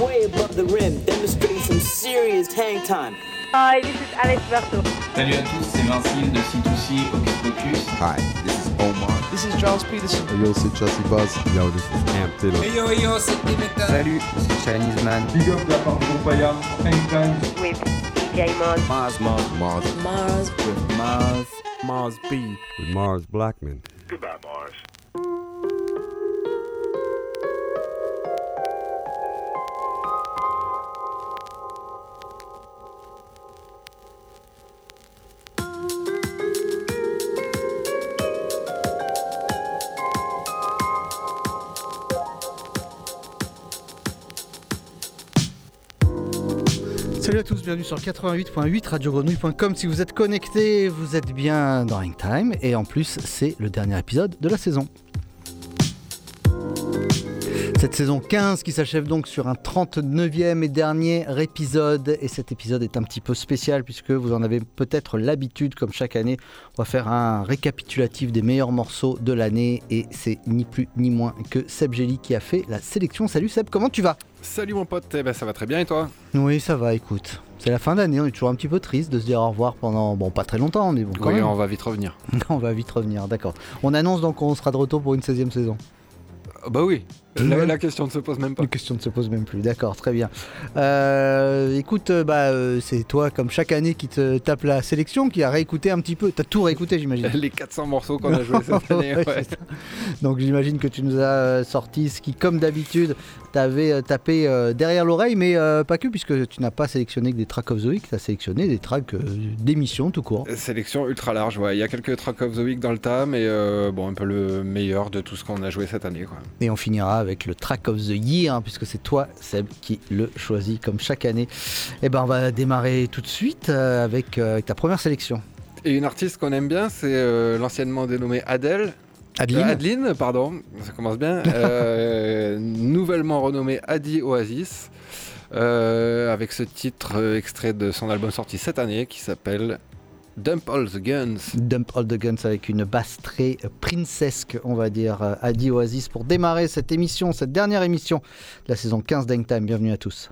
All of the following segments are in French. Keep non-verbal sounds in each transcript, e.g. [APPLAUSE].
Way above the rim, demonstrating some serious hang time. Hi, this is Alex Berto. Salut à tous, c'est Vincile de C2C Hocus Pocus. Hi, this is Omar. This is Charles Peterson. Yo, c'est Chelsea Buzz. Yo, this is Amp Taylor. Hey yo yo, c'est Dimitra. Salut, c'est Chinese Man. Big up la part de Compaya, Hang Time. With DJ Mars. Mars, Mars, Mars. Mars. With Mars. Mars B. With Mars Blackman. Goodbye, Mars. Bienvenue sur 88.8 radiogrenouille.com. Si vous êtes connectés, vous êtes bien dans Ring Time et en plus, c'est le dernier épisode de la saison. Cette saison 15 qui s'achève donc sur un 39e et dernier épisode. Et cet épisode est un petit peu spécial puisque vous en avez peut-être l'habitude, comme chaque année, on va faire un récapitulatif des meilleurs morceaux de l'année. Et c'est ni plus ni moins que Seb Gély qui a fait la sélection. Salut Seb, comment tu vas? Salut mon pote, eh ben, ça va très bien et toi? Oui, ça va, écoute. C'est la fin d'année, on est toujours un petit peu triste de se dire au revoir pendant, bon, pas très longtemps, mais bon, quand Oui, même. on va vite revenir. [LAUGHS] on va vite revenir, d'accord. On annonce donc qu'on sera de retour pour une 16e saison. Ah bah oui, la, la question ne se pose même pas. La question ne se pose même plus, d'accord, très bien. Euh, écoute, euh, bah, euh, c'est toi, comme chaque année, qui te tape la sélection, qui a réécouté un petit peu. T'as tout réécouté, j'imagine. [LAUGHS] Les 400 morceaux qu'on a joués cette [LAUGHS] année. Ouais, ouais. Donc j'imagine que tu nous as euh, sorti ce qui, comme d'habitude, t'avais euh, tapé euh, derrière l'oreille, mais euh, pas que, puisque tu n'as pas sélectionné que des tracks of the week, tu as sélectionné des tracks d'émissions tout court. Sélection ultra large, ouais. Il y a quelques tracks of the week dans le tas, mais bon, un peu le meilleur de tout ce qu'on a joué cette année. Quoi. Et on finira avec le track of the year, hein, puisque c'est toi, Seb, qui le choisis comme chaque année. Et ben on va démarrer tout de suite avec, avec ta première sélection. Et une artiste qu'on aime bien, c'est euh, l'anciennement dénommée Adele. Adeline Euh, Adeline, pardon, ça commence bien. [LAUGHS] Euh, nouvellement renommée Adi Oasis, euh, avec ce titre extrait de son album sorti cette année qui s'appelle Dump All the Guns. Dump All the Guns avec une basse très princesque, on va dire, Adi Oasis, pour démarrer cette émission, cette dernière émission de la saison 15 d'Hang Time. Bienvenue à tous.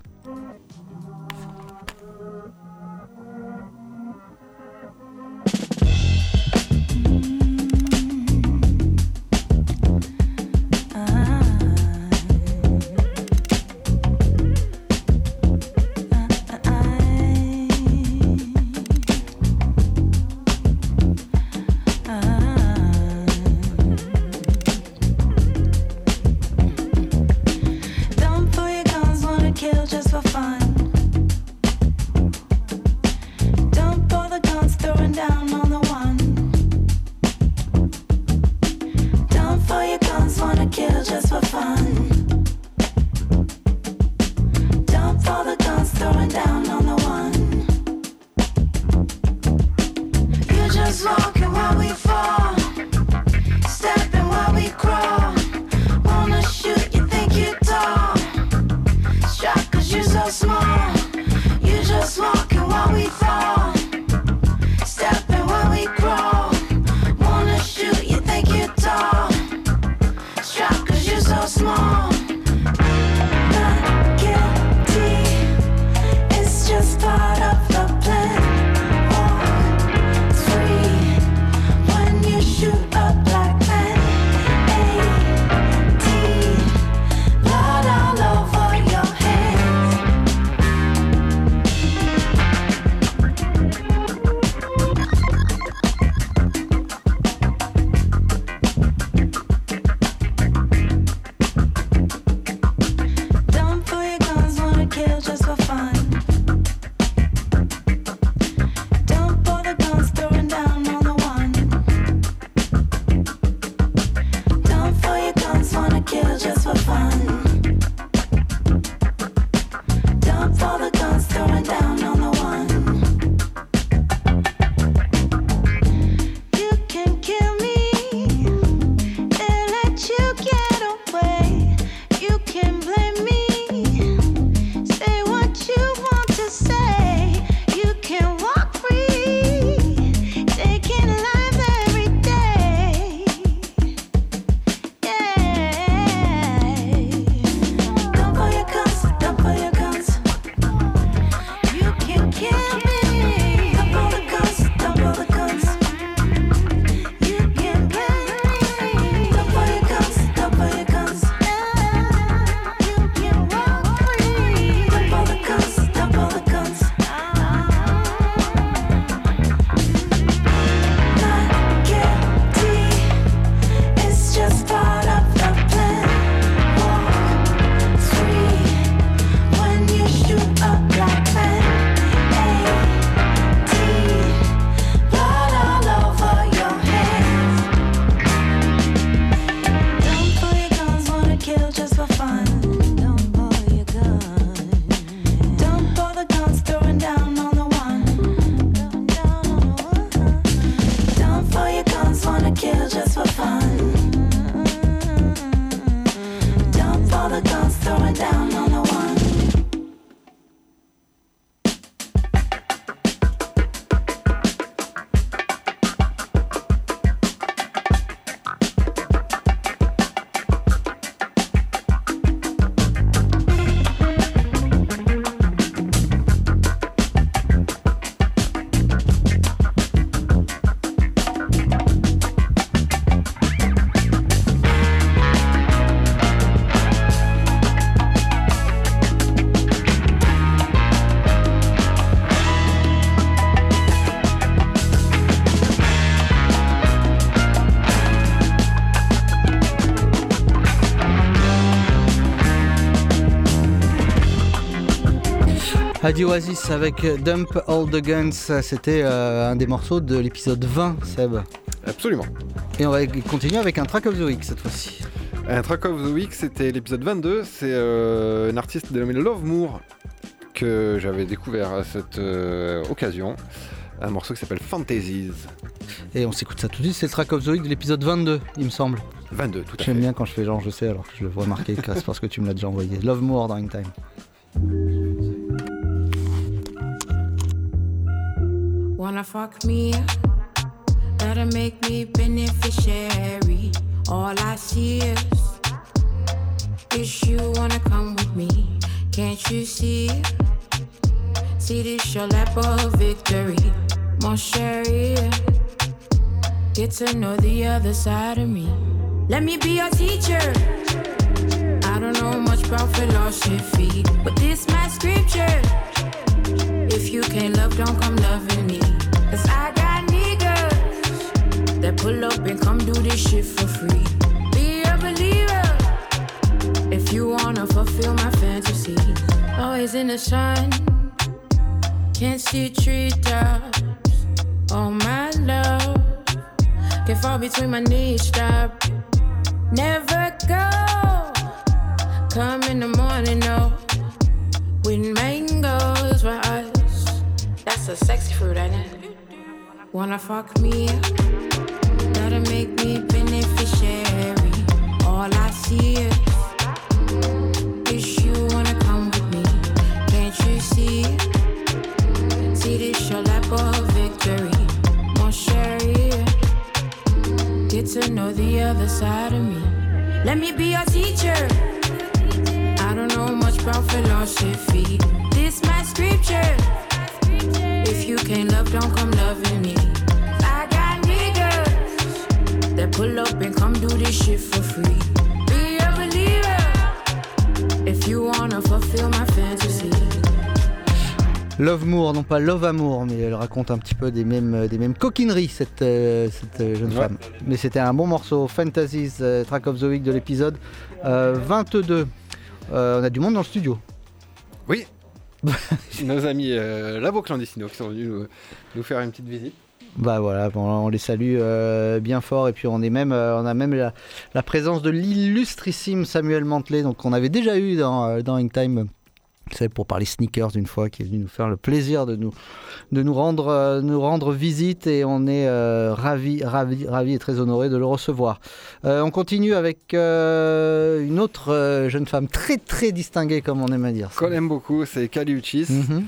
Adi Oasis avec Dump All the Guns, c'était euh, un des morceaux de l'épisode 20, Seb. Absolument. Et on va continuer avec un track of the week cette fois-ci. Un track of the week, c'était l'épisode 22. C'est euh, un artiste dénommé Love Moore que j'avais découvert à cette euh, occasion. Un morceau qui s'appelle Fantasies. Et on s'écoute ça tout de suite, c'est le track of the week de l'épisode 22, il me semble. 22, tout à fait. J'aime bien quand je fais genre je sais alors que je le vois marqué, [LAUGHS] c'est parce que tu me l'as déjà envoyé. Love Moore dans Time. Wanna fuck me? That'll make me beneficiary. All I see is, is you wanna come with me. Can't you see? See this your lap of victory, mon chéri. Get to know the other side of me. Let me be your teacher. I don't know much about philosophy, but this my scripture. If you can't love, don't come loving me. Cause I got niggas that pull up and come do this shit for free. Be a believer if you wanna fulfill my fantasy. Always in the sun, can't see treetops. Oh my love, can fall between my knees. Stop, never go. Come in the morning, no, with mangoes for us. That's a sexy fruit, ain't it? Wanna fuck me? That'll make me beneficiary. All I see is, is you wanna come with me. Can't you see? See this your lap of victory, mon chéri. Get to know the other side of me. Let me be your teacher. I don't know much about philosophy. This my scripture. If you can't love, don't come loving me. I got niggas that pull up and come do this shit for free. Be a believer if you wanna fulfill my fantasy. Love Moore, non pas Love Amour, mais elle raconte un petit peu des mêmes, des mêmes coquineries, cette, euh, cette euh, jeune Ouais. femme. Mais c'était un bon morceau, Fantasies, euh, Track of the Week de l'épisode euh, 22. Euh, on a du monde dans le studio. Oui. [LAUGHS] Nos amis euh, Labo Clandestino qui sont venus nous, faire une petite visite. Bah voilà, on les salue euh, bien fort et puis on est même, euh, on a même la, présence de l'illustrissime Samuel Mantelet, donc qu'on avait déjà eu dans, euh, dans Time. Pour parler sneakers une fois, qui est venu nous faire le plaisir de nous, de nous rendre, euh, nous rendre visite et on est euh, ravis, ravis, ravis et très honorés de le recevoir. Euh, on continue avec une autre jeune femme très très distinguée comme on aime à dire. Qu'on aime beaucoup, c'est Kali Uchis. Mhm.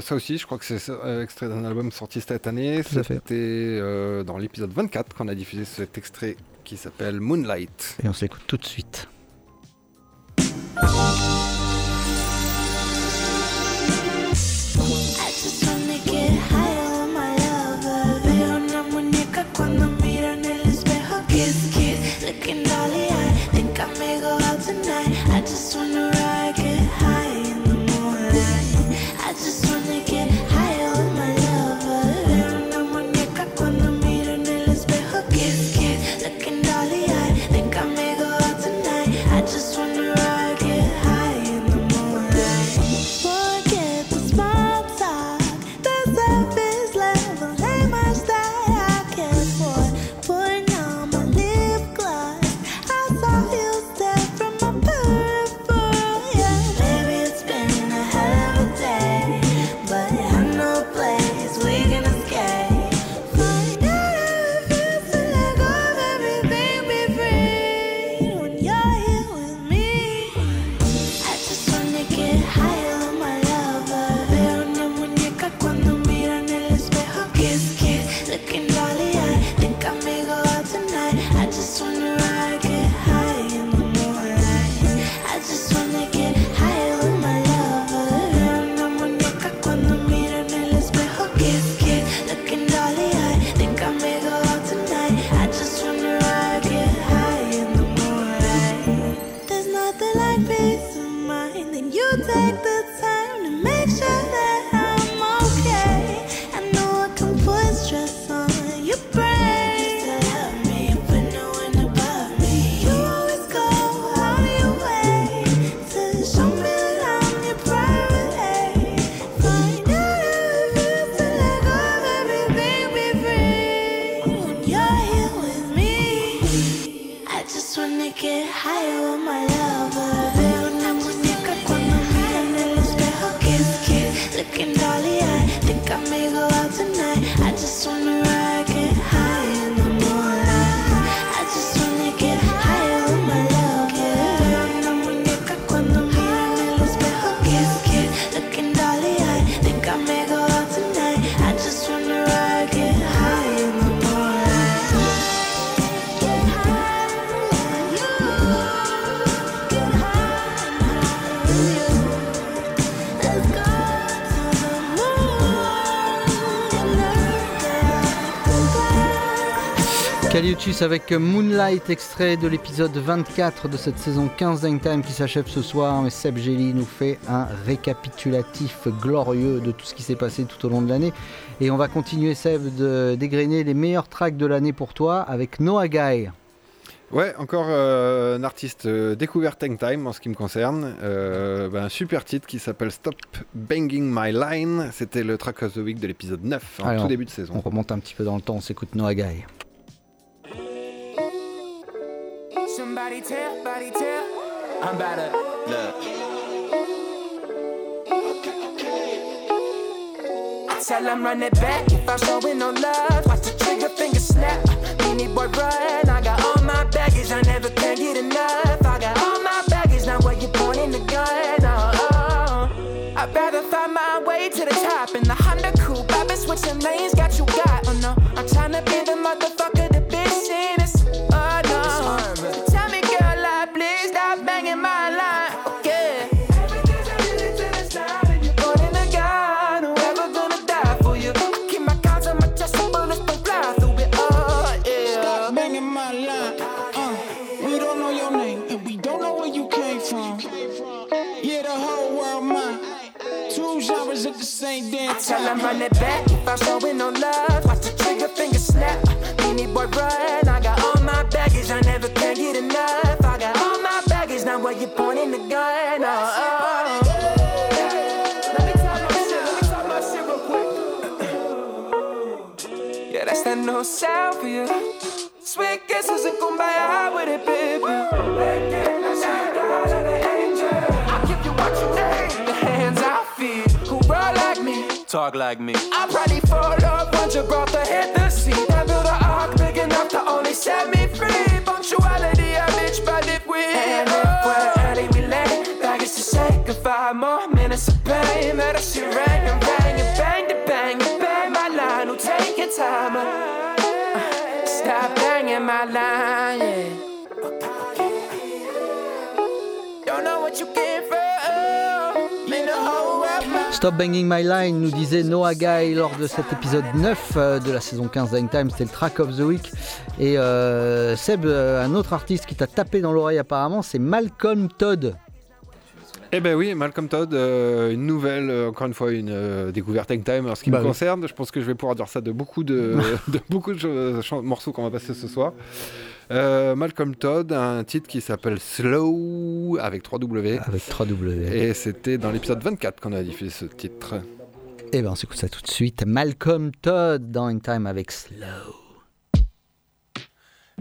Ça aussi, je crois que c'est extrait d'un album sorti cette année. C'était dans l'épisode 24 qu'on a diffusé cet extrait qui s'appelle Moonlight. Et on s'écoute tout de suite. something like peace of mind, then you take the avec Moonlight, extrait de l'épisode 24 de cette saison 15 d'Hangtime qui s'achève ce soir. Mais Seb Gelli nous fait un récapitulatif glorieux de tout ce qui s'est passé tout au long de l'année. Et on va continuer, Seb, de dégrainer les meilleurs tracks de l'année pour toi avec Noah Guy. Ouais, encore euh, un artiste euh, découvert Tank Time en ce qui me concerne. Euh, ben, un super titre qui s'appelle Stop Banging My Line. C'était le track of the week de l'épisode 9, en Alors, tout début de saison. On remonte un petit peu dans le temps, on s'écoute Noah Guy. Somebody tell, body tell. I'm about to look. Tell him run it back if I'm showing no love. Watch the trigger finger snap. Beanie boy run. Like me. I'm ready for love once you brought the hit the seat. I built an ark big enough to only set me free. Punctuality, a bitch, but if we and if we're early, we late. Baggage to say goodbye, more minutes of pain. Let us shit rang and bang and bang to bang and bang my line. Who take your time? Uh, stop banging my line, yeah. Stop Banging My Line nous disait Noah Guy lors de cet épisode 9 euh, de la saison 15 d'Hangtime, c'était le track of the week. Et euh, Seb, euh, un autre artiste qui t'a tapé dans l'oreille apparemment, c'est Malcolm Todd. Eh ben oui, Malcolm Todd, euh, une nouvelle, euh, encore une fois, une euh, découverte Tank Time. En ce qui Bah me oui. concerne, je pense que je vais pouvoir dire ça de beaucoup de, [LAUGHS] de beaucoup de morceaux qu'on va passer ce soir. Euh, Malcolm Todd, un titre qui s'appelle Slow avec 3 W. Avec 3 W. Et c'était dans l'épisode 24 qu'on a diffusé ce titre. Et ben on s'écoute ça tout de suite. Malcolm Todd dans Hangtime avec Slow.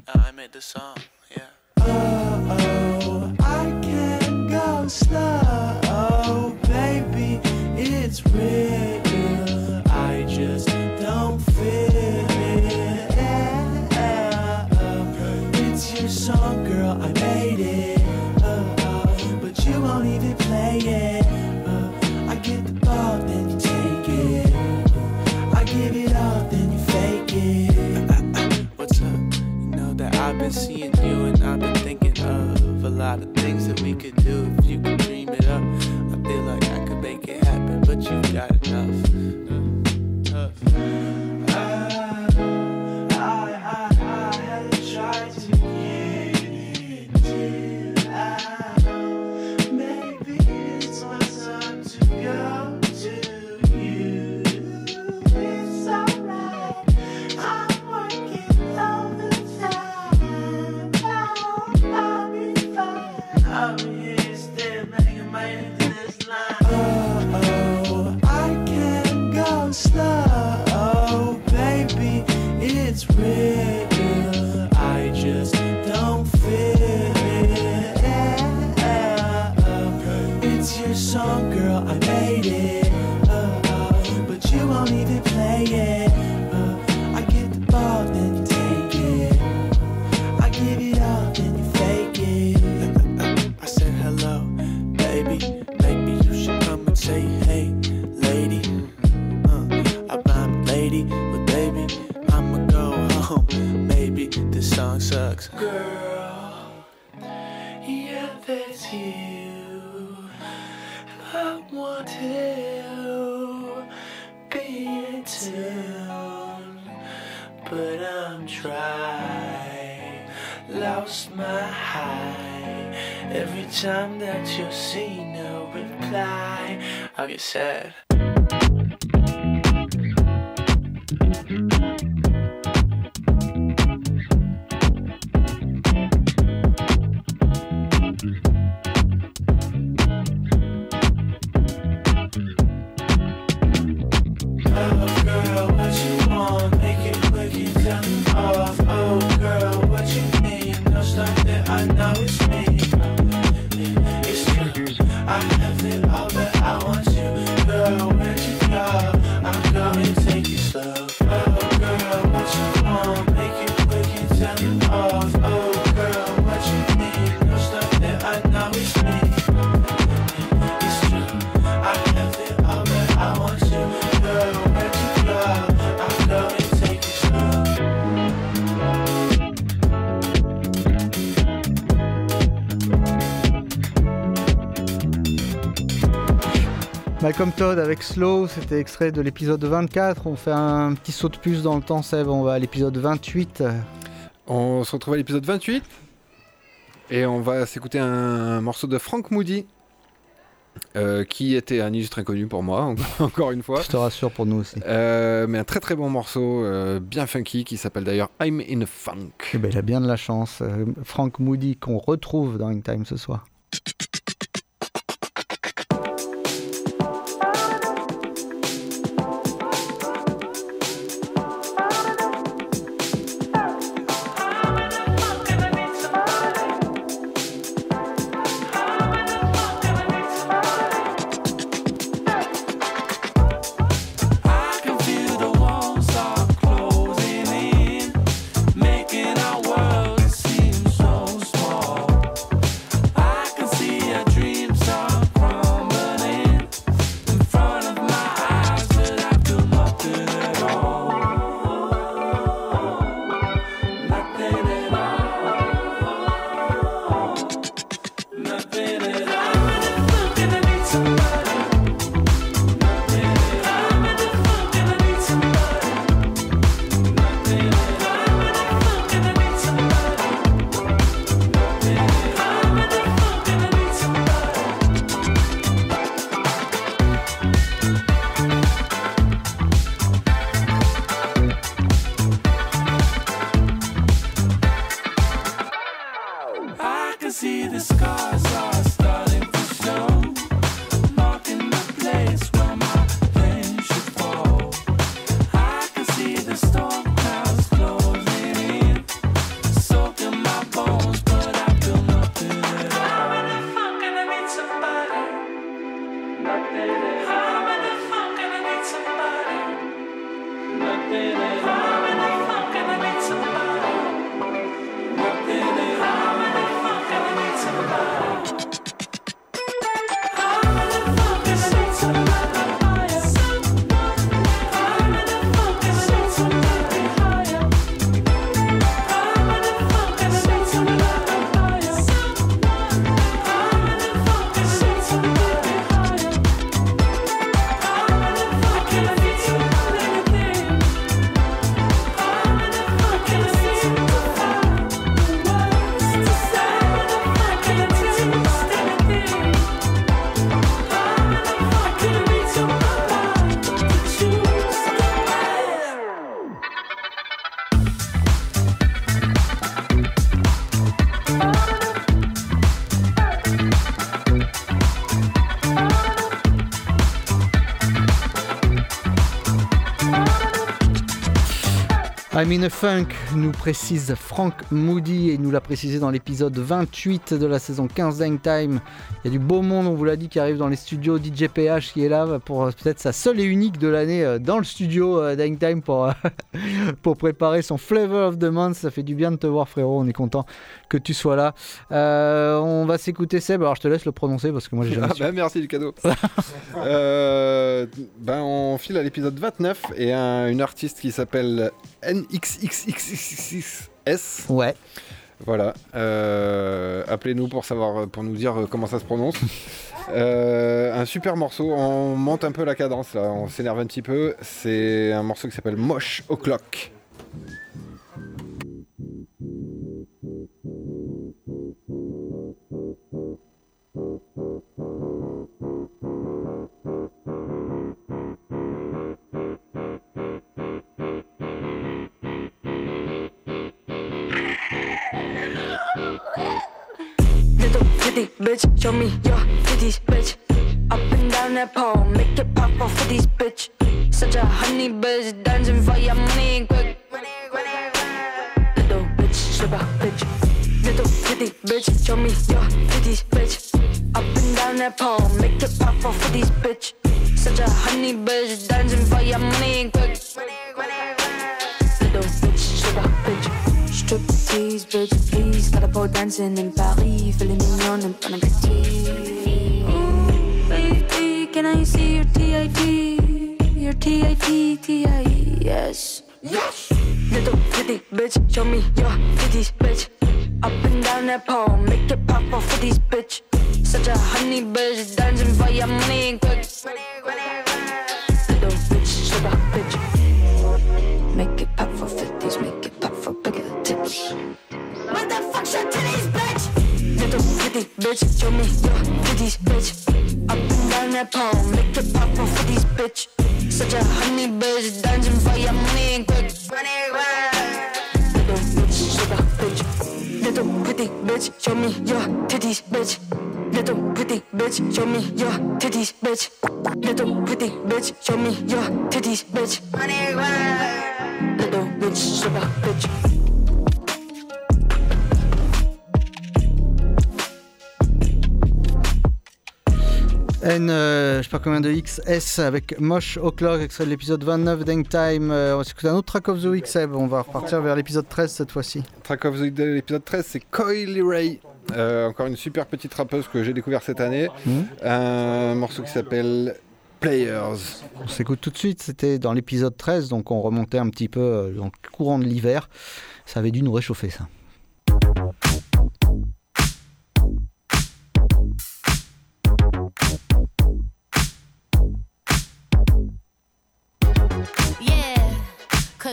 I made the song, yeah. Oh, I can't go slow, baby. It's real. Song, girl. I made it. Uh, but you won't even play it. Uh, I get the ball, then you take it. I give it all, then you fake it. What's up? You know that I've been seeing you and I've been thinking of a lot of things see no reply, I get sad. Malcolm Todd avec Slow, c'était extrait de l'épisode 24. On fait un petit saut de puce dans le temps, Seb. On va à l'épisode 28. On se retrouve à l'épisode 28 et on va s'écouter un morceau de Frank Moody euh, qui était un illustre inconnu pour moi, [LAUGHS] encore- une fois. Je te rassure pour nous aussi. Euh, mais un très très bon morceau, euh, bien funky, qui s'appelle d'ailleurs I'm in Funk. Eh ben, il a bien de la chance. Frank Moody qu'on retrouve dans In Time ce soir. I'm in a funk, nous précise Frank Moody et nous l'a précisé dans l'épisode 28 de la saison 15 d'Hang Time. Il y a du beau monde, on vous l'a dit, qui arrive dans les studios. DJ PH qui est là pour euh, peut-être sa seule et unique de l'année euh, dans le studio euh, d'Hang Time pour, [LAUGHS] pour préparer son Flavor of the Month. Ça fait du bien de te voir, frérot. On est content que tu sois là. Euh, on va s'écouter Seb. Alors je te laisse le prononcer parce que moi j'ai [LAUGHS] jamais Ah bah, merci du cadeau. [LAUGHS] Euh, ben on file à l'épisode 29 et un- une artiste qui s'appelle NXXXXS. Ouais. Voilà. Euh, Appelez-nous pour savoir, pour nous dire comment ça se prononce. Euh, un super morceau. On monte un peu la cadence là. On s'énerve un petit peu. C'est un morceau qui s'appelle Moche O'clock. Little pretty bitch, show me your titties, bitch. Up and down that pole, make it pop for these bitch. Such a honey bitch, dancing for your money quick. Little bitch, sugar bitch. Little pretty bitch, show me your titties, bitch. Up and down that pole, make it pop off for these bitch. Such a honey bitch, dancing for your money quick. Little bitch, sugar bitch. Strip tease, bitch, please. Got a pole dancing in Paris, feeling mignon and bon appetit. Ooh, baby, can I see your TIT? Your TIT, T-I-S. Yes. Little pretty bitch, show me your titties, bitch. Up and down that pole, make it pop off for these bitch. Such a honey bitch, dancing for your money quick. Little bitch, bitch. Make it pop for 50s, make it pop for bigger. What the bitch? Bitch, show me your titties, bitch. Up and down that pole, make it pop for 50s, bitch. Such a honey bitch, dancing for your bitch, show me your titties, bitch. Little pretty bitch, show me your titties, bitch. Little pretty bitch, show me your titties, bitch. Money, Little bitch, sugar bitch. N, euh, je sais pas combien de XS avec Mosh O'Clock, extrait de l'épisode 29 d'Hang Time. Euh, on va s'écouter un autre track of the week, Seb. On va repartir vers l'épisode 13 cette fois-ci. Track of the Week de l'épisode 13, c'est Coily Ray. Euh, encore une super petite rappeuse que j'ai découvert cette année. Mhm. Un morceau qui s'appelle Players. On s'écoute tout de suite. C'était dans l'épisode 13, donc on remontait un petit peu euh, dans le courant de l'hiver. Ça avait dû nous réchauffer, ça.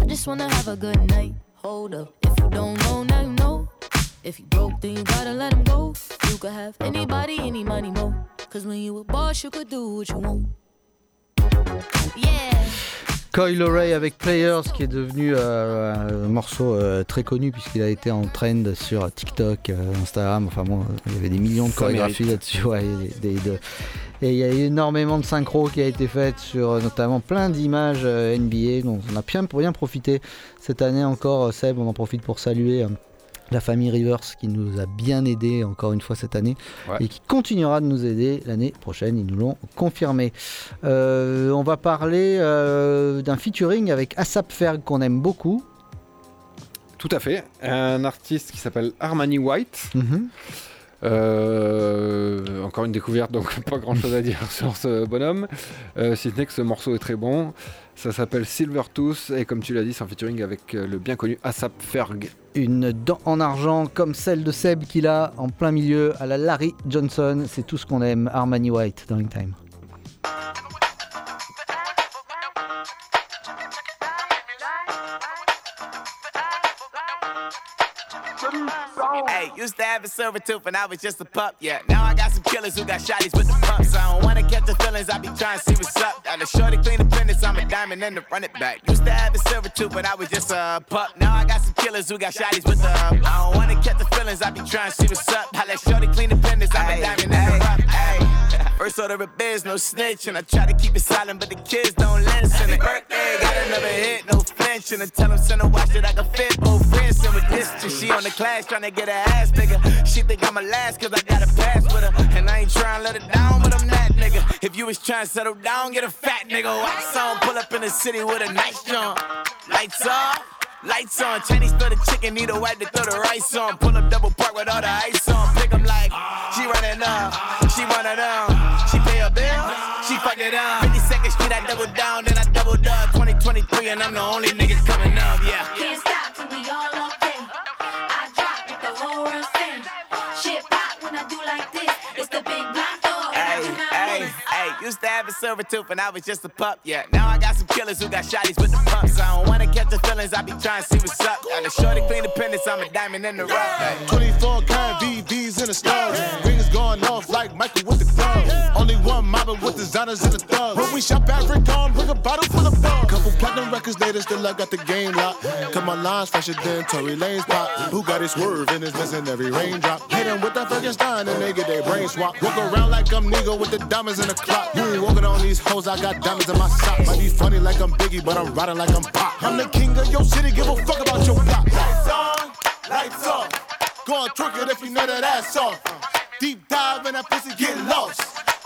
I just wanna have a good night. Hold up, if you don't know, now you know. If you broke, then you gotta let him go. You could have anybody, any money, mo. Cause when you a boss, you could do what you want. Yeah. Coil Ray avec Players qui est devenu euh, un morceau euh, très connu puisqu'il a été en trend sur TikTok, euh, Instagram, enfin bon, il y avait des millions de chorégraphies là-dessus. ouais, des- de- et il y a énormément de synchro qui a été faite sur euh, notamment plein d'images euh, NBA, donc on a bien, bien profité cette année encore, euh, Seb, on en profite pour saluer. la famille Rivers qui nous a bien aidé encore une fois cette année Ouais. et qui continuera de nous aider l'année prochaine, ils nous l'ont confirmé. Euh, on va parler euh, d'un featuring avec Asap Ferg qu'on aime beaucoup. Tout à fait. Un artiste qui s'appelle Armani White. Mhm. Euh, encore une découverte, donc [LAUGHS] pas grand chose à dire sur ce bonhomme. Euh, si ce n'est que ce morceau est très bon. Ça s'appelle Silvertooth et comme tu l'as dit, c'est en featuring avec euh, le bien connu Asap Ferg. Une dent en argent comme celle de Seb qu'il a en plein milieu à la Larry Johnson. C'est tout ce qu'on aime. Armani White, Darling Time. Hey, used to have a silver tooth and I was just a pup, yeah. Now I got some killers who got shotties with the pumps. I don't wanna catch the feelings, I be trying to see what's up. Got a shorty clean the pendants, I'm a diamond and to run it back. Used to have a silver tooth, but I was just a pup. Now I got some killers who got shotties with the I don't wanna catch the feelings, I be trying to see what's up. I let shorty clean the pendants, I'm a diamond and to run Hey, First order of biz, no snitch, and I try to keep it silent, but the kids don't listen. Birthday, got another hit, no flinch, and I tell them send a watch that I can fit both friends. And with this, she on the class trying to get her ass bigger. She think I'm a last cause I got a pass with her, and I ain't trying to let her down, but I'm that nigga. If you was trying to settle down, get a fat nigga. Wax on, pull up in the city with a nice jump. Lights off. Lights on, Chinese throw the chicken, need a wipe to throw the rice on. Pull up double park with all the ice on. Pick 'em like, she running up, she one of 52nd Street, I double down, then I doubled up. 2023, and I'm the only nigga coming up, yeah. Can't stop till we all up used to have a silver tooth and I was just a pup, yeah. Now I got some killers who got shotties with the pumps. I don't wanna catch the feelings, I be trying to see what's up. Got a shorty clean the pendants, I'm a diamond in the rough. Hey. 24 karat VVs in the stars. Rings going off like Michael with the gloves. Only one mobbing with designers in the thugs. When we shop at Rick bring a bottle full of bug. Couple platinum records later, still I got the game locked. Cut my lines fresher than Tory Lane's pop. Who got his swerve and is missing every raindrop? Hit 'em with that Frankenstein and they get their brain swap. Walk around like I'm Nego with the diamonds in the clock. Walking on these hoes, I got diamonds in my socks. Might be funny like I'm Biggie, but I'm riding like I'm Pop. I'm the king of your city, give a fuck about your block. Lights on, lights off. Go on, twerk it if you know that ass off. Deep dive in that pussy, get lost.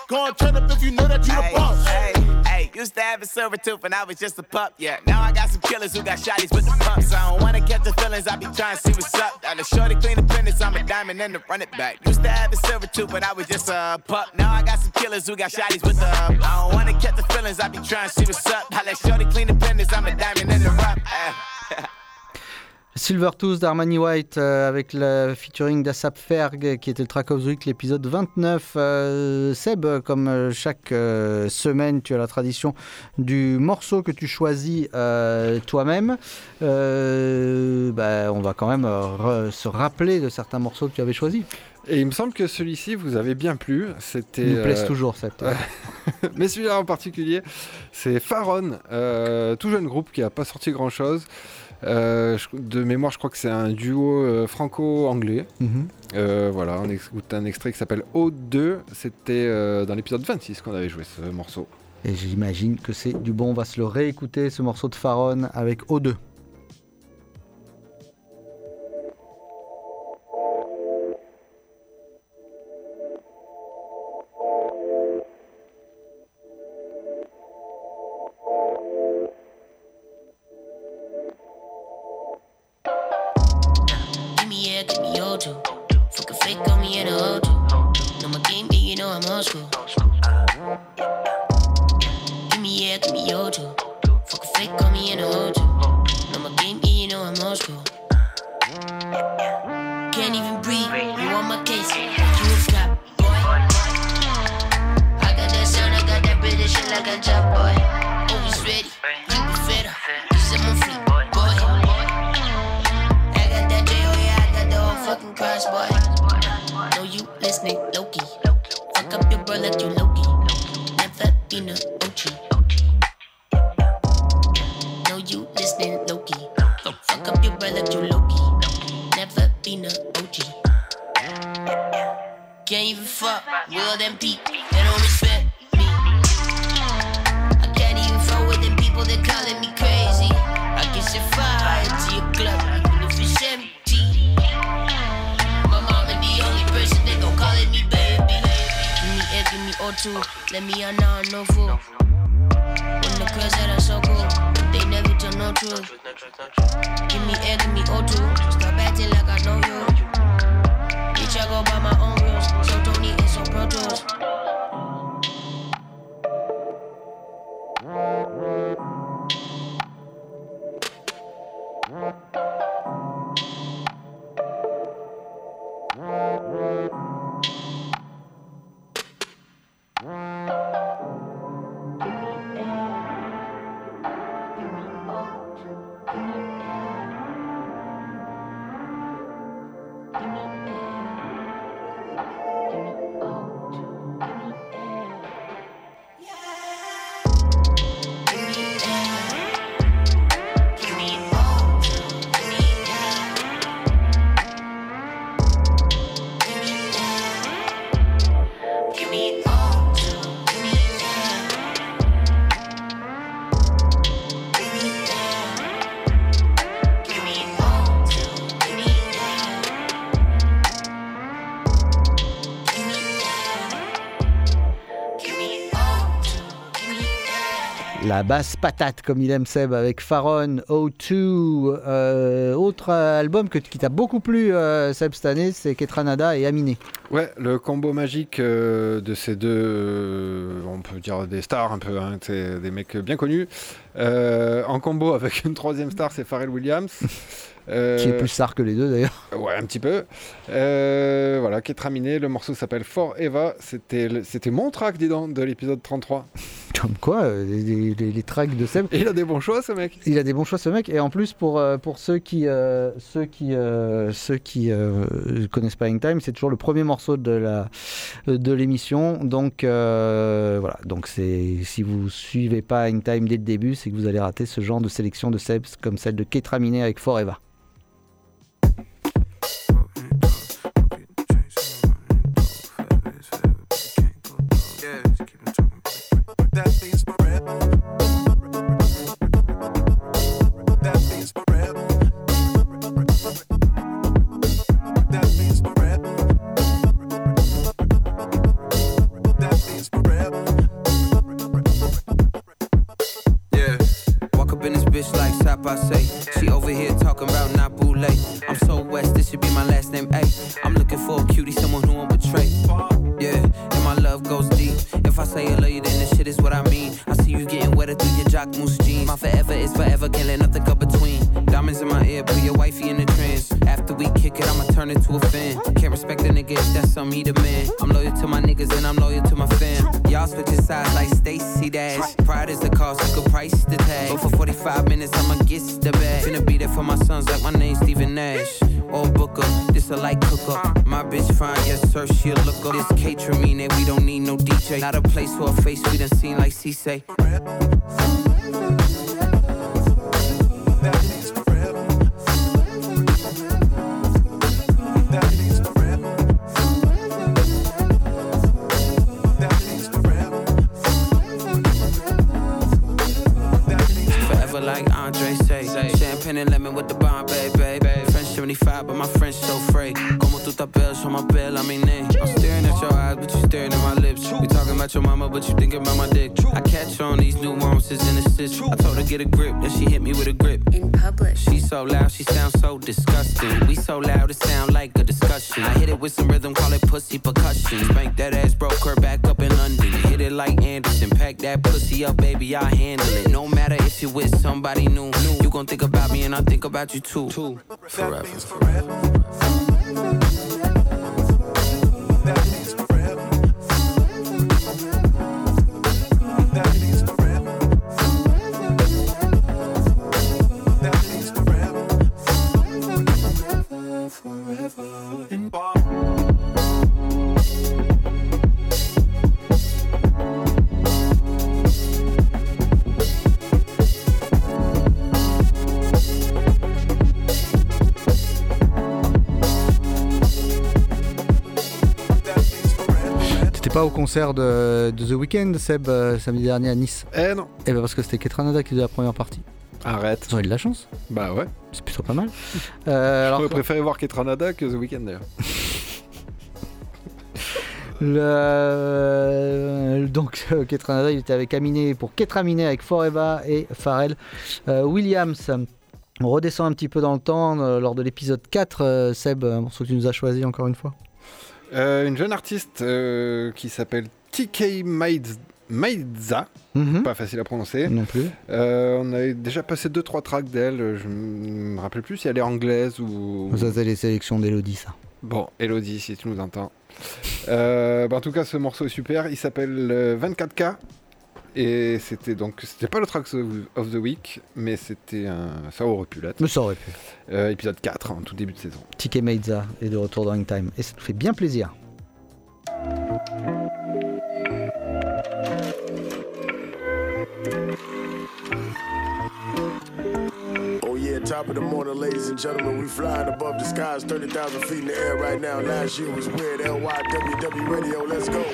Go on, turn up if you know that you the boss. hey, hey, used to have a silver tooth and I was just a pup, yeah. Now I got some killers who got shotties with the pumps. I don't wanna catch the feelings, I be trying to see what's up. Got a shorty clean the pendants, I'm a diamond and to run it back. Used to have a silver tooth, but I was just a pup. Now I got some killers who got shotties with the I don't wanna catch the feelings, I be trying to see what's up. I let shorty clean the pendants, I'm a diamond and to run. [LAUGHS] Silvertooth d'Armani White euh, avec le featuring d'Asap Ferg qui était le track of the week, l'épisode 29. Euh, Seb, comme euh, chaque euh, semaine, tu as la tradition du morceau que tu choisis toi-même. Bah, on va quand même se rappeler de certains morceaux que tu avais choisis. Et il me semble que celui-ci vous avait bien plu. C'était. Il nous plaise toujours, Seb. toi. [LAUGHS] Mais celui-là en particulier, c'est Faron, tout jeune groupe qui n'a pas sorti grand-chose. Euh, de mémoire, je crois que c'est un duo euh, franco-anglais. Mhm. Euh, voilà, on écoute un extrait qui s'appelle O2. C'était dans l'épisode 26 qu'on avait joué ce morceau. Et j'imagine que c'est du bon. On va se le réécouter, ce morceau de Faron avec O2. O2, let me on now, no fool. When the that are so cool, they never tell no truth. Give me air, give me O2, stop acting like I know you. Bitch, I go by my own rules, so Tony and so Pro Tools. Basse patate, comme il aime Seb, avec Faron, O2. Euh, autre album que, qui t'a beaucoup plu, euh, Seb, cette année, c'est Ketranada et Aminé. Ouais, le combo magique euh, de ces deux, on peut dire des stars un peu, hein, des mecs bien connus. En combo avec une troisième star, c'est Pharrell Williams. [LAUGHS] Euh, Qui est plus star que les deux d'ailleurs. Ouais, un petit peu. Euh, voilà, terminé. Le morceau s'appelle For Eva. C'était mon track, dis donc, de l'épisode 33. [LAUGHS] Comme quoi, euh, les, les- les tracks de Seb. Il a des bons choix, ce mec. Il a des bons choix, ce mec. Et en plus, pour, pour ceux qui euh, ceux qui ceux qui connaissent pas Hangtime, c'est toujours le premier morceau de la de l'émission. Donc voilà. Donc si vous suivez pas Hangtime dès le début, c'est que vous allez rater ce genre de sélection de Seb comme celle de Ketraminé avec Forever. Yeah. Say. A grip, then she hit me with a grip. In public. She so loud, she sounds so disgusting. We so loud, it sound like a discussion. I hit it with some rhythm, call it pussy percussion. Spank that ass, broke her back up in London. Hit it like Anderson, pack that pussy up, baby, I handle it. No matter if you with somebody new, you gon' think about me and I think about you too. Forever. T'étais pas au concert de, de The Weeknd, Seb, euh, samedi dernier à Nice Eh non. Eh ben parce que c'était Ketranada qui faisait la première partie. Arrête. Ils ont eu de la chance. Bah ouais. C'est plutôt pas mal. [LAUGHS] Euh, alors, J'aurais préféré voir Ketranada que The Weeknd d'ailleurs. [LAUGHS] Le- donc euh, Ketranada, il était avec Aminé pour Ketraminé avec Forever et Pharrell. Euh, Williams, on redescend un petit peu dans le temps euh, lors de l'épisode 4. euh, Seb, un morceau que tu nous as choisi encore une fois. Euh, une jeune artiste euh, qui s'appelle TK Maidz- Maidza. Mhm. Pas facile à prononcer. Non plus. Euh, on avait déjà passé 2-3 tracks d'elle. Je me rappelle plus si elle est anglaise ou. Ça, c'est les sélections d'Elodie, ça. Bon, Elodie, si tu nous entends. Bah, en tout cas, ce morceau est super. Il s'appelle euh, 24K. Et c'était donc. C'était pas le track of the week, mais c'était un. Ça aurait pu l'être. Mais ça aurait pu. Euh, épisode 4, en tout début de saison. Tike Meizza est de retour dans Ring Time et ça nous fait bien plaisir. Top of the morning, ladies and gentlemen. We flying above the skies, 30,000 feet in the air right now. Last year was weird. LYWW radio, let's go.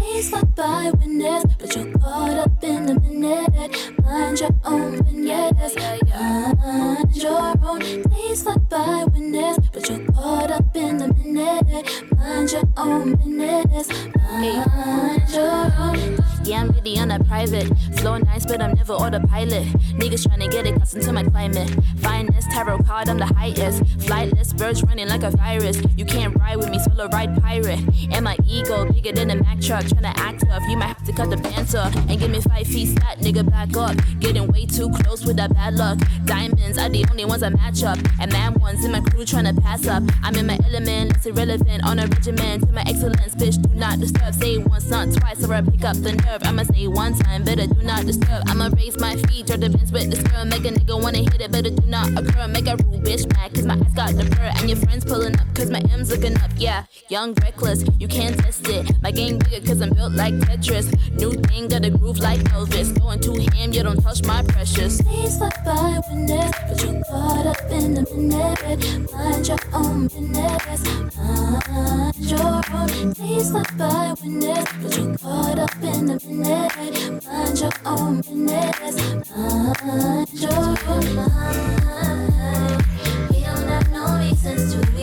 Days slip by witness, but you're caught up in the minute. Mind your own business. Mind your own. Days slip by witness, but you're caught up in the minute. Mind your own business. Mind your own. Yeah, I'm really on a private. Flow nice, but I'm never autopilot. Niggas tryna get accustomed to my climate. Finest tarot card, I'm the highest. Flightless birds running like a virus. You can't ride with me, solo ride pirate. And my ego bigger than a Mack truck. Tryna act tough, you might have to cut the pants off. And give me five feet stat, nigga, back up. Getting way too close with that bad luck. Diamonds are the only ones I match up. And mad ones in my crew tryna pass up. I'm in my element, it's irrelevant. On a regimen to my excellence, bitch, do not disturb. Say once, not twice, or I pick up the nerve. I'ma say one time, better do not disturb. I'ma raise my feet, draw the bends with the skirl. Make a nigga wanna hit it, better do not occur. Make a rude bitch mad, cause my eyes got the fur. And your friends pulling up, cause my M's looking up. Yeah, young, reckless, you can't test it. My game bigger, cause I'm built like Tetris. New thing, got a groove like Elvis. Going too ham, you don't touch my precious. Days slip by witness, but you're caught up in the minute. Mind your own business. Mind your own. Days slip by witness, but you're caught up in the Mind your own business. Mind your mind. We don't have no reasons to be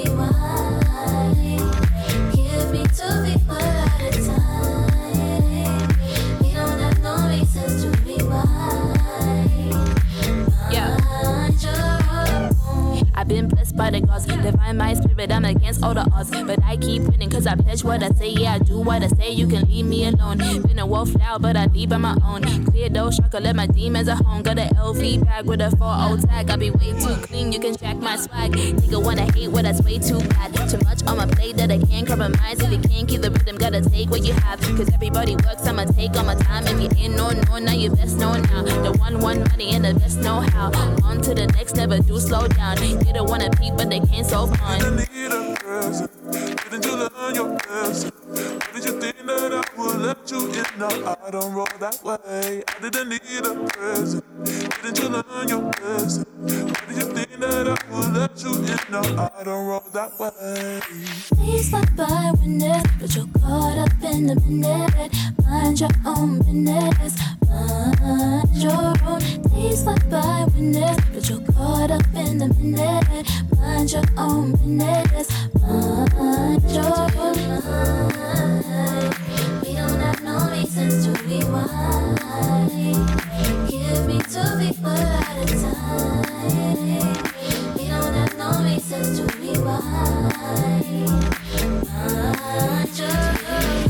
by the gods, divine my spirit. I'm against all the odds, but I keep winning cause I pledge what I say. Yeah, I do what I say. You can leave me alone. Been a wolf loud, but I leave on my own. Clear those shaka, let my demons at home. Got a LV bag with a 4 tag. I be way too clean, you can check my swag. Nigga wanna hate what that's way too bad. Too much on my plate that I can't compromise. If you can't keep the rhythm, gotta take what you have. Cause everybody works, I'ma take all my time. If you ain't no, no, now you best know now. The one, one money and the best know how. On to the next, never do slow down. You don't wanna peep, but they can't solve on. Didn't you learn your lesson? Did you think that I would let you in? No, I don't roll that way. I didn't need a present. Didn't you learn your lesson? Did you think that I would let you in? No, I don't roll that way. Days slip by witness, but you're caught up in the minute. Mind your own business. Mind your own. Days slip by witness, but you're caught up in the minute. Mind your own business. Mind your own mind. We don't have no reasons to be wild. Give me two people at a time. We don't have no reasons to be wild. Mind your mind.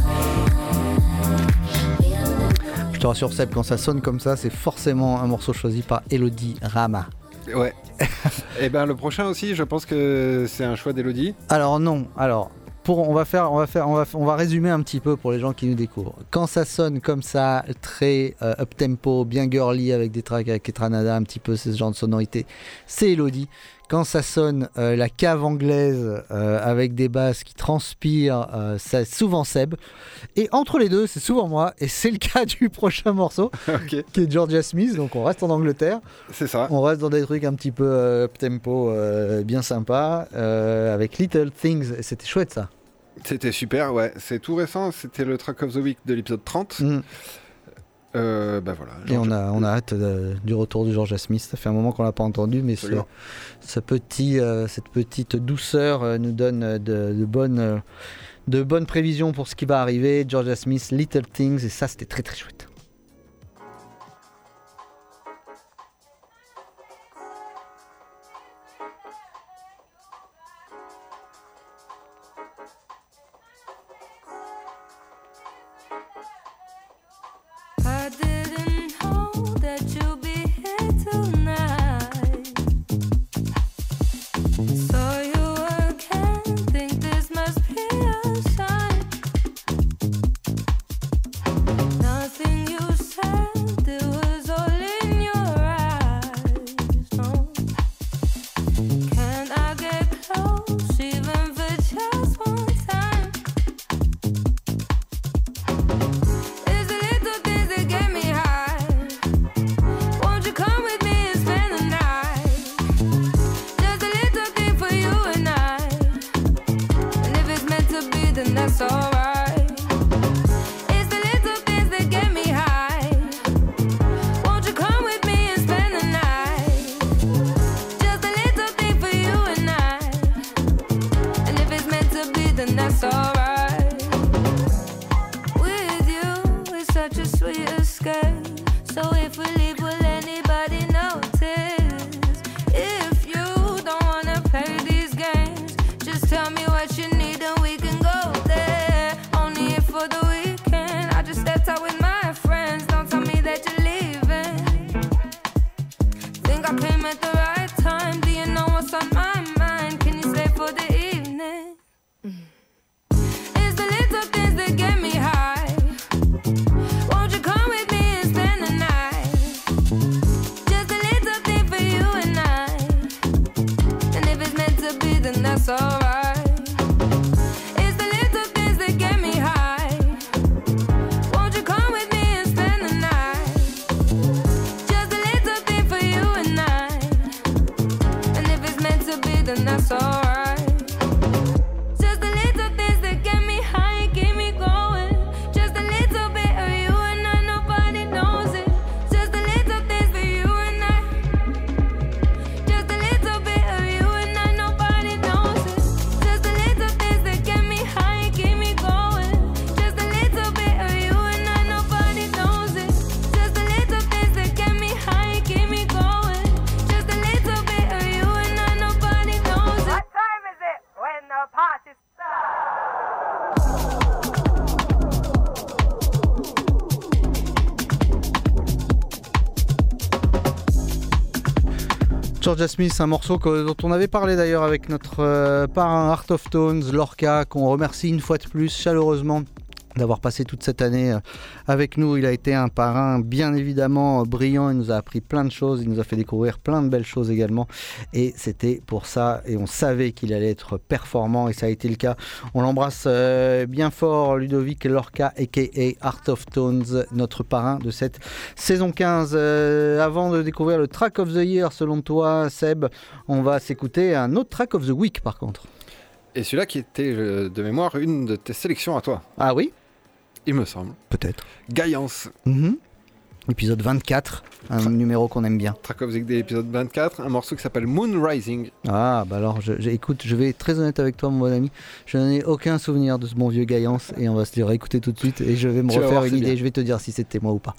We don't have Je te rassure Seb, quand ça sonne comme ça, c'est forcément un morceau choisi par Elodie Rama. Ouais. [LAUGHS] Et ben le prochain aussi, je pense que c'est un choix d'Elodie. Alors non, alors pour, on va faire, on va résumer un petit peu pour les gens qui nous découvrent. Quand ça sonne comme ça, très up tempo, bien girly avec des tracks avec Etranada, un petit peu ce genre de sonorité, c'est Elodie. Quand ça sonne euh, la cave anglaise euh, avec des basses qui transpirent, euh, c'est souvent Seb. Et entre les deux, c'est souvent moi. Et c'est le [LAUGHS] cas du prochain morceau, [LAUGHS] qui est Georgia Smith. Donc on reste en Angleterre. C'est ça. On reste dans des trucs un petit peu euh, up tempo, bien sympa, avec Little Things. Et C'était chouette ça. C'était super, ouais. C'est tout récent, c'était le track of the week de l'épisode 30. Mm. Euh, bah voilà. Et on a, on a hâte euh, du retour de George Smith. Ça fait un moment qu'on l'a pas entendu, mais ce, ce petit, euh, cette petite douceur euh, nous donne de, de bonnes, de bonnes prévisions pour ce qui va arriver. George Smith, Little Things, et ça, c'était très très chouette. Then that's alright. Smith, un morceau dont on avait parlé d'ailleurs avec notre euh, parrain Art of Tones, Lorca, qu'on remercie une fois de plus chaleureusement d'avoir passé toute cette année euh, avec nous. Il a été un parrain bien évidemment euh, brillant, il nous a appris plein de choses, il nous a fait découvrir plein de belles choses également. Et c'était pour ça, et on savait qu'il allait être performant, et ça a été le cas. On l'embrasse euh, bien fort, Ludovic Lorca, aka Art of Tones, notre parrain de cette saison 15. Euh, avant de découvrir le track of the year, selon toi, Seb, on va s'écouter un autre track of the week par contre. Et celui-là qui était de mémoire une de tes sélections à toi. Ah oui? Il me semble. Peut-être. Gaillance. Mhm. Épisode 24, un numéro qu'on aime bien. Track of the Day, épisode 24, un morceau qui s'appelle Moon Rising. Ah, bah alors, je, je- écoute, je vais être très honnête avec toi, mon bon ami. Je n'ai aucun souvenir de ce bon vieux Gaillance et on va se le réécouter tout de suite et je vais me Tu refaire voir, une idée. bien. Je vais te dire si c'était moi ou pas.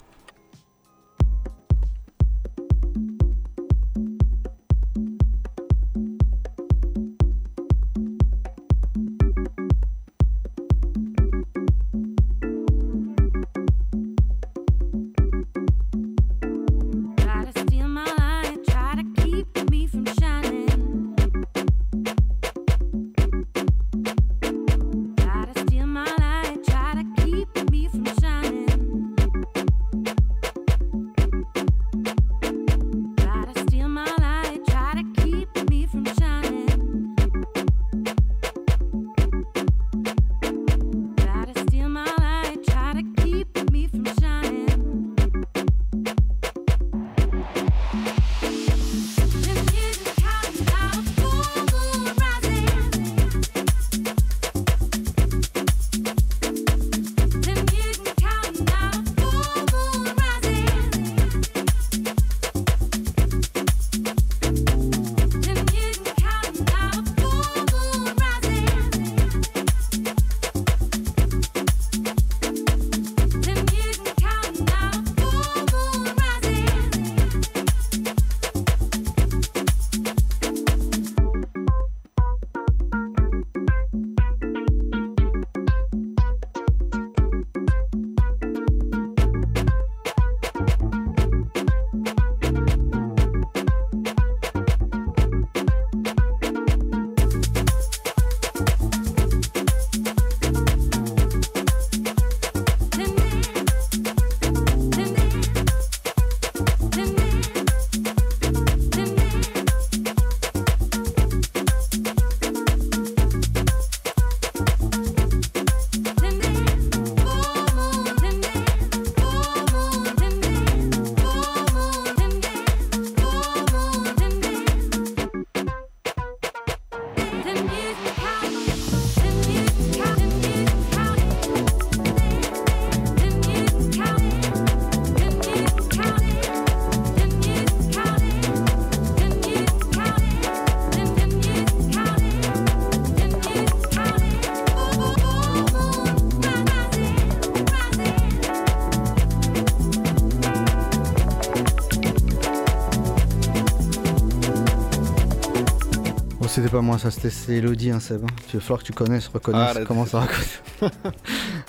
Pas moi, ça c'était c'est Elodie, hein, Seb. hein. Tu va falloir que tu connaisses, reconnaisses Ah, comment ça raconte. [LAUGHS]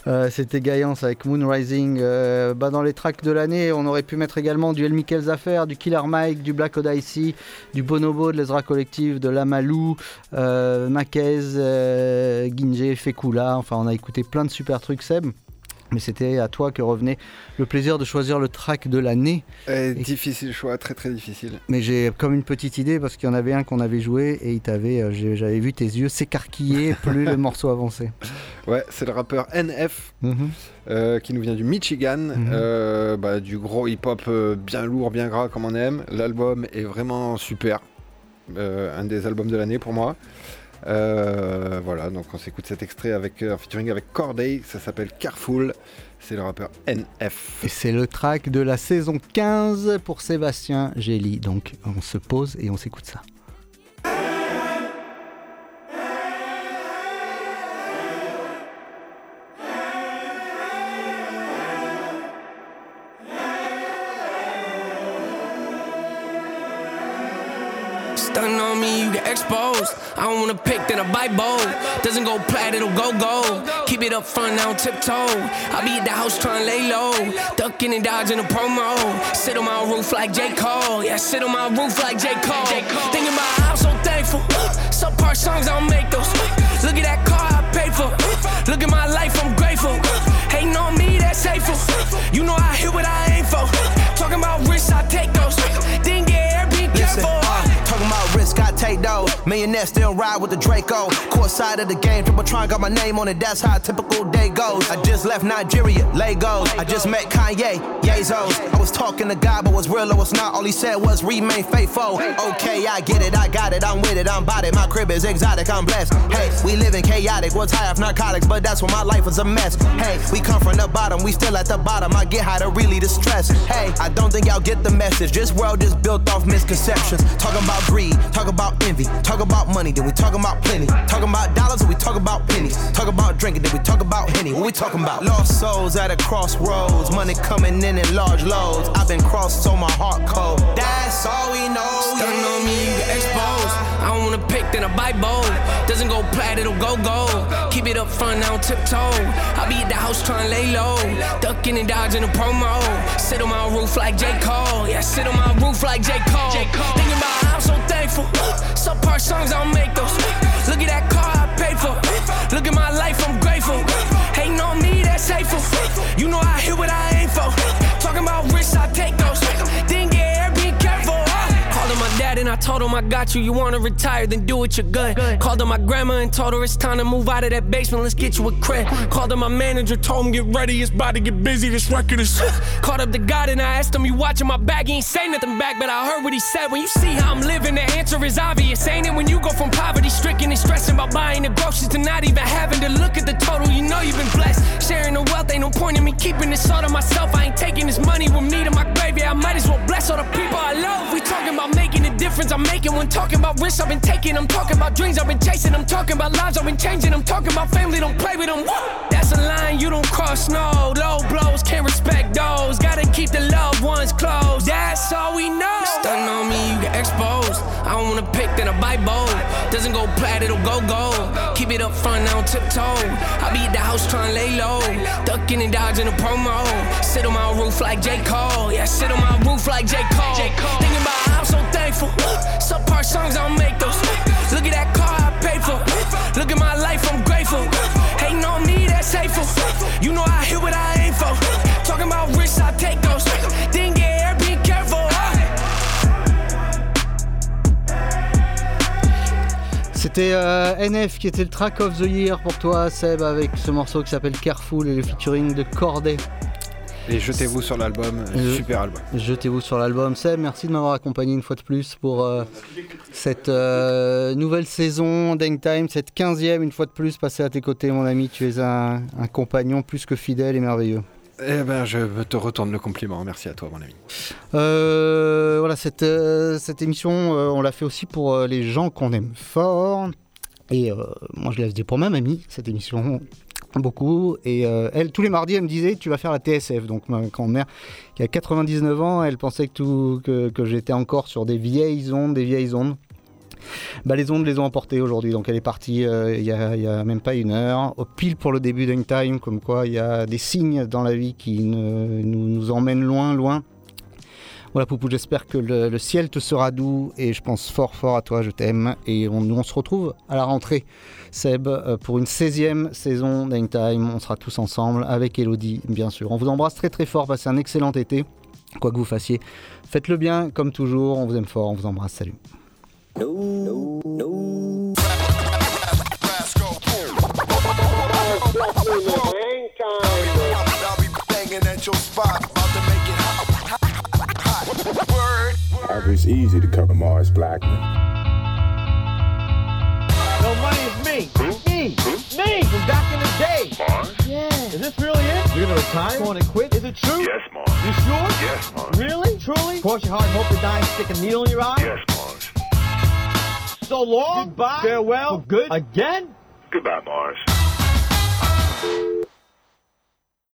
Euh, c'était Gaillance avec Moon Rising. Euh, bah, dans les tracks de l'année, on aurait pu mettre également du El Michael Affair, du Killer Mike, du Black Odyssey, du Bonobo, de l'Ezra Collective, de Lamalou, euh, Makez, euh, Ginje, Fekula. Enfin, on a écouté plein de super trucs, Seb. Mais c'était à toi que revenait le plaisir de choisir le track de l'année. Eh, difficile choix, très très difficile. Mais j'ai comme une petite idée parce qu'il y en avait un qu'on avait joué et il t'avait, euh, j'avais vu tes yeux s'écarquiller plus le [LAUGHS] morceau avançait. Ouais, c'est le rappeur NF Mhm. euh, qui nous vient du Michigan, euh, bah, du gros hip-hop euh, bien lourd, bien gras comme on aime. L'album est vraiment super, Euh, un des albums de l'année pour moi. Euh, voilà, donc on s'écoute cet extrait avec euh, en featuring avec Corday, ça s'appelle Careful, c'est le rappeur NF. Et c'est le track de la saison 15 pour Sébastien Gély. Donc on se pose et on s'écoute ça. I don't wanna pick, then I bite bold. Doesn't go plat, it'll go gold. Keep it up front, now tiptoe. I be at the house trying to lay low. Ducking and dodging a promo. Sit on my roof like J. Cole. Yeah, sit on my roof like J. Cole. Thinking about how I'm so thankful. Some part songs I don't make those. Look at that car I paid for. Look at my life, I'm grateful. Hating on me, that's hateful. You know I hit what I aim for. Talking about risks, I take those. Didn't get air, be Listen, careful. Take those. Millionaire still ride with the Draco. Court side of the game, triple tron got my name on it. That's how a typical day goes. I just left Nigeria, Lagos. I just met Kanye, Yazos. I was talking to God, but was real or was not. All he said was remain faithful. Okay, I get it, I got it, I'm with it, I'm about it. My crib is exotic, I'm blessed. Hey, we living chaotic, was high off narcotics, but that's when my life was a mess. Hey, we come from the bottom, we still at the bottom. I get high to really distress. Hey, I don't think y'all get the message. This world is built off misconceptions. Talking about greed, talk about envy, talk about money, then we talk about plenty. Talking about dollars, then we talk about pennies. Talk about drinking, then we talk about henny. What we talking about? Lost souls at a crossroads, money coming in in large loads. I've been crossed, so my heart cold. That's all we know. Stunning on me, you get exposed. I don't wanna pick, then I bite bold. Doesn't go plat, it'll go gold. Keep it up front, now tiptoe. I be at the house trying to lay low. Ducking and dodging a promo. Sit on my roof like J. Cole. Yeah, sit on my roof like J. Cole. Thinking about how I'm so thankful. [GASPS] Some part songs I don't make those. Look at that car I paid for. Look at my life, I'm grateful. Hating on me, that's hateful. You know I hit what I aim for. Talking about risks, I take those. And I told him I got you. You wanna retire, then do it, you're good. Called him my grandma and told her it's time to move out of that basement. Let's get you a crib. Called him my manager, told him get ready, it's about to get busy. This record is. [LAUGHS] Called up the God and I asked him, you watching my back? He ain't say nothing back, but I heard what he said. When you see how I'm living, the answer is obvious. Ain't it when you go from poverty stricken and stressing about buying the groceries to not even having to look at the total? You know you've been blessed. Sharing the wealth ain't no point in me keeping this all to myself. I ain't taking this money with me to my grave. Yeah, I might as well bless all the people I love. We talking about making a difference I'm making when talking about risks I've been taking. I'm talking about dreams I've been chasing. I'm talking about lives I've been changing. I'm talking about family, don't play with them. That's a line you don't cross, no. Low blows, can't respect those. Gotta keep the loved ones close. That's all we know. Stunning on me, you get exposed. I don't wanna pick, then I bite bold. Doesn't go plat, it'll go gold. Keep it up front, now tiptoe. I be at the house trying to lay low. Ducking and dodging a promo. Sit on my roof like J. Cole. Yeah, sit on my roof like J. Cole. Thinking about I'm so thankful. Some part songs I don't make those. Look at that car I paid for. Look at my life, I'm grateful. Hating on me, that's hateful. You know I hit what I aim for. Talking about risks, I take those. Didn't get air, be careful. C'était euh, NF qui était le track of the year pour toi, Seb, avec ce morceau qui s'appelle Careful et le featuring de Corday. Et jetez-vous sur l'album, Je- super album. Jetez-vous sur l'album. Seb, merci de m'avoir accompagné une fois de plus pour euh, cette euh, nouvelle saison d'Hangtime, cette 15e, une fois de plus, passée à tes côtés, mon ami. Tu es un, un compagnon plus que fidèle et merveilleux. Eh ben, je te retourne le compliment. Merci à toi, mon ami. Euh, voilà, cette, euh, cette émission, euh, on l'a fait aussi pour les gens qu'on aime fort. Et moi, je la faisais pour ma mamie, cette émission, beaucoup. Et euh, elle, tous les mardis, elle me disait Tu vas faire la TSF. Donc, ma grand-mère, qui a 99 ans, elle pensait que, tout, que, j'étais encore sur des vieilles ondes, des vieilles ondes. Bah, les ondes les ont emportés aujourd'hui, donc elle est partie euh, il y, a, il y a même pas une heure, au pile pour le début d'un time, comme quoi il y a des signes dans la vie qui nous, nous emmènent loin, loin. Voilà Poupou, j'espère que le, ciel te sera doux et je pense fort fort à toi, je t'aime. Et on, se retrouve à la rentrée, Seb, euh, pour une 16e saison d'Hang Time. On sera tous ensemble avec Elodie, bien sûr. On vous embrasse très très fort, passez un excellent été, quoi que vous fassiez. Faites-le bien, comme toujours, on vous aime fort, on vous embrasse, salut. It's easy to cover Mars Blackman. No money is me. Me. Me from back in the day. Mars? Yeah. Is this really it? You're gonna retire? Going to quit? Is it true? Yes, Mars. You sure? Yes, Mars. Really? Truly? Cross your heart and hope to die and stick a needle in your eye? Yes, Mars. So long. Goodbye. Farewell. For good. Again? Goodbye, Mars.